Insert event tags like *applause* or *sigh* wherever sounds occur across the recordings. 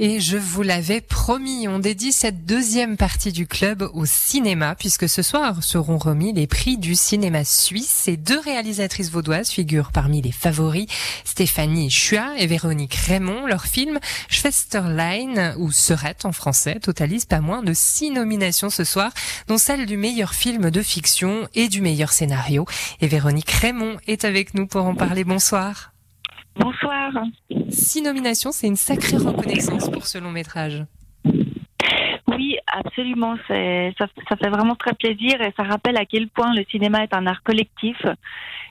Et je vous l'avais promis, on dédie cette deuxième partie du club au cinéma, puisque ce soir seront remis les prix du cinéma suisse. Ces deux réalisatrices vaudoises figurent parmi les favoris, Stéphanie Chua et Véronique Raymond. Leur film Schwesterlein, ou Serette en français, totalise pas moins de six nominations ce soir, dont celle du meilleur film de fiction et du meilleur scénario. Et Véronique Raymond est avec nous pour en parler. Bonsoir. Bonsoir. Six nominations, c'est une sacrée reconnaissance pour ce long métrage. Oui, absolument. Ça, ça, fait vraiment très plaisir et ça rappelle à quel point le cinéma est un art collectif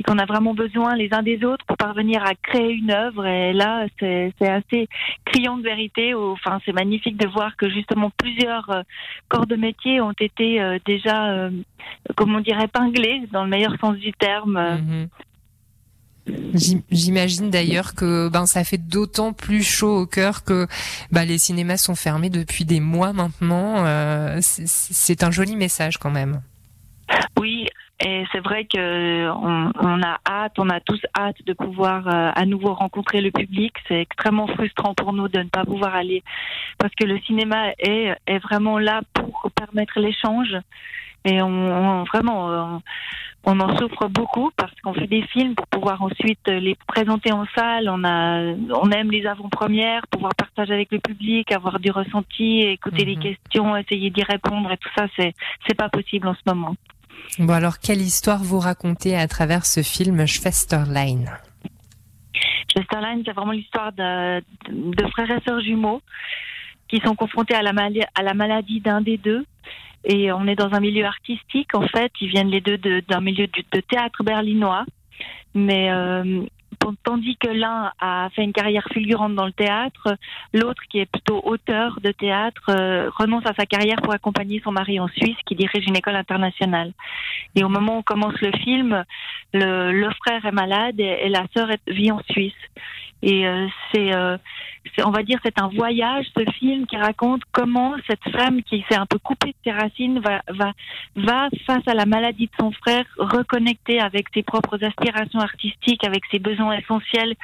et qu'on a vraiment besoin les uns des autres pour parvenir à créer une œuvre. Et là, c'est, assez criant de vérité. Enfin, c'est magnifique de voir que justement plusieurs euh, corps de métier ont été euh, déjà, euh, comme on dirait, épinglés dans le meilleur sens du terme. Mm-hmm. J'imagine d'ailleurs que ben ça fait d'autant plus chaud au cœur que ben, les cinémas sont fermés depuis des mois maintenant. Euh, c'est un joli message quand même. Oui, et c'est vrai que on, a hâte, on a tous hâte de pouvoir euh, à nouveau rencontrer le public. C'est extrêmement frustrant pour nous de ne pas pouvoir aller parce que le cinéma est, est vraiment là pour permettre l'échange. Et on, vraiment, on, en souffre beaucoup parce qu'on fait des films pour pouvoir ensuite les présenter en salle. On a, on aime les avant-premières, pouvoir partager avec le public, avoir du ressenti, écouter les mhm. questions, essayer d'y répondre et tout ça, c'est, c'est pas possible en ce moment. Bon alors, quelle histoire vous racontez à travers ce film Schwesterlein? Schwesterlein, c'est vraiment l'histoire de, de, frères et sœurs jumeaux qui sont confrontés à la, à la maladie d'un des deux et on est dans un milieu artistique en fait. Ils viennent les deux d'un milieu de, théâtre berlinois, mais euh, tandis que l'un a fait une carrière fulgurante dans le théâtre, l'autre qui est plutôt auteur de théâtre euh, renonce à sa carrière pour accompagner son mari en Suisse qui dirige une école internationale. Et au moment où commence le film, le, le frère est malade et, la sœur vit en Suisse. Et euh, c'est on va dire, c'est un voyage, ce film qui raconte comment cette femme qui s'est un peu coupée de ses racines va, va, va, face à la maladie de son frère, reconnecter avec ses propres aspirations artistiques, avec ses besoins essentiels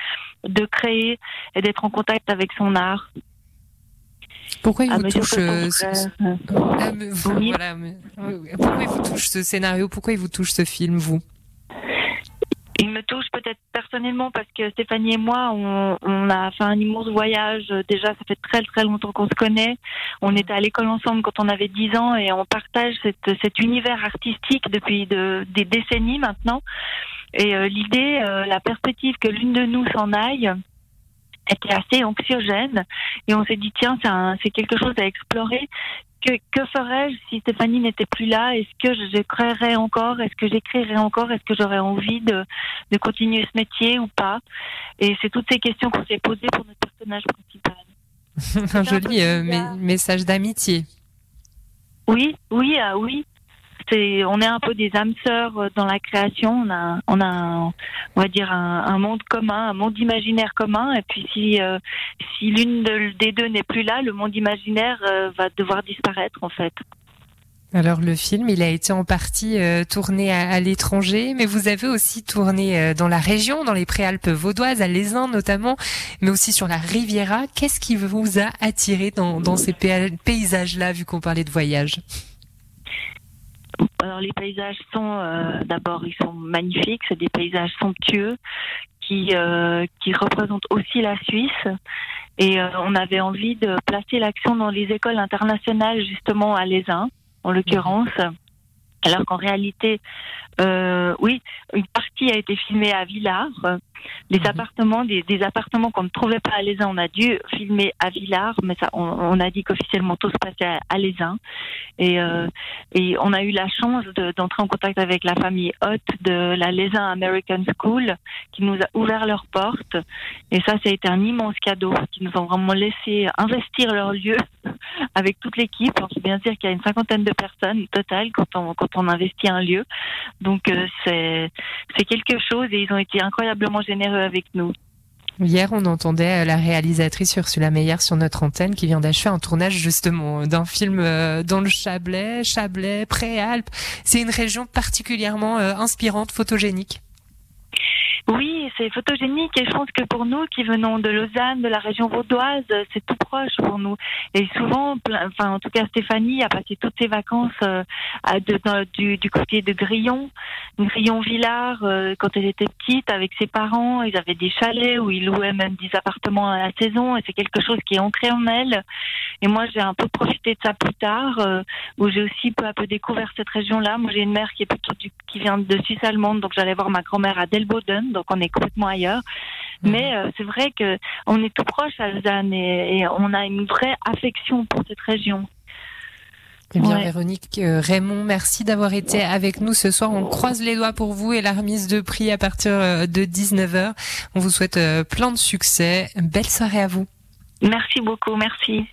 de créer et d'être en contact avec son art. Pourquoi il vous touche ce... Pourquoi il vous touche ce scénario? Pourquoi il vous touche ce film, vous? Il me touche peut-être personnellement parce que Stéphanie et moi, on, on, a fait un immense voyage. Déjà, ça fait très très longtemps qu'on se connaît. On était à l'école ensemble quand on avait 10 ans et on partage cette, cet univers artistique depuis de, des décennies maintenant. Et euh, l'idée, euh, la perspective que l'une de nous s'en aille, était assez anxiogène. Et on s'est dit tiens c'est quelque chose à explorer. Que, ferais-je si Stéphanie n'était plus là? Est-ce que je créerais encore? Est-ce que j'écrirais encore? Est-ce que j'aurais envie de, de continuer ce métier ou pas? Et c'est toutes ces questions qu'on s'est posées pour notre personnage principal. *laughs* un joli euh, message d'amitié. Oui, oui, ah oui on est un peu des âmes sœurs euh, dans la création. On a, on a, on va dire un, monde commun, un monde imaginaire commun. Et puis si, euh, si l'une des deux n'est plus là, le monde imaginaire euh, va devoir disparaître en fait. Alors le film, il a été en partie tourné à, l'étranger, mais vous avez aussi tourné dans la région, dans les Préalpes vaudoises, à Lézin notamment, mais aussi sur la Riviera. Qu'est-ce qui vous a attiré dans, dans ces paysages-là, vu qu'on parlait de voyage? Alors les paysages sont euh, d'abord ils sont magnifiques, c'est des paysages somptueux qui euh, qui représentent aussi la Suisse. Et euh, on avait envie de placer l'action dans les écoles internationales justement à Lézin en l'occurrence. Alors qu'en réalité, a été filmée à Villars, les mhm. appartements, des, appartements qu'on ne trouvait pas à Lézin, on a dû filmer à Villars, mais ça, on, a dit qu'officiellement tout se passait à, à Et, euh, et on a eu la chance d'entrer en contact avec la famille Hott de la Lézin American School, qui nous a ouvert leurs portes. Et ça, ça a été un immense cadeau, qui nous ont vraiment laissé investir leur lieu avec toute l'équipe. On peut bien dire qu'il y a une cinquantaine de personnes total quand on, quand on investit un lieu. Donc euh, c'est quelque chose et ils ont été incroyablement généreux avec nous. Hier, on entendait euh, la réalisatrice Ursula Meyer sur notre antenne qui vient d'achever un tournage justement d'un film euh, dans le Chablais, Chablais, Préalpes. C'est une région particulièrement euh, inspirante, photogénique. C'est photogénique et je pense que pour nous qui venons de Lausanne, de la région vaudoise, c'est tout proche pour nous. Et souvent, enfin en tout cas Stéphanie a passé toutes ses vacances euh, du, côté de Grillon, Grillon Villard, euh, quand elle était petite avec ses parents. Ils avaient des chalets où ils louaient même des appartements à la saison et c'est quelque chose qui est ancré en elle. Et moi j'ai un peu profité de ça plus tard, euh, où j'ai aussi peu à peu découvert cette région-là. Moi j'ai une mère qui est plutôt qui vient de Suisse allemande, donc j'allais voir ma grand-mère à Delboden, donc on est complètement ailleurs. Mhm. Mais euh, c'est vrai que on est tout proche à Lausanne et, on a une vraie affection pour cette région. Eh bien, Véronique euh, Raymond, merci d'avoir été avec nous ce soir. On croise les doigts pour vous et la remise de prix à partir euh, de 19h. On vous souhaite plein de succès. Belle soirée à vous. Merci beaucoup, merci.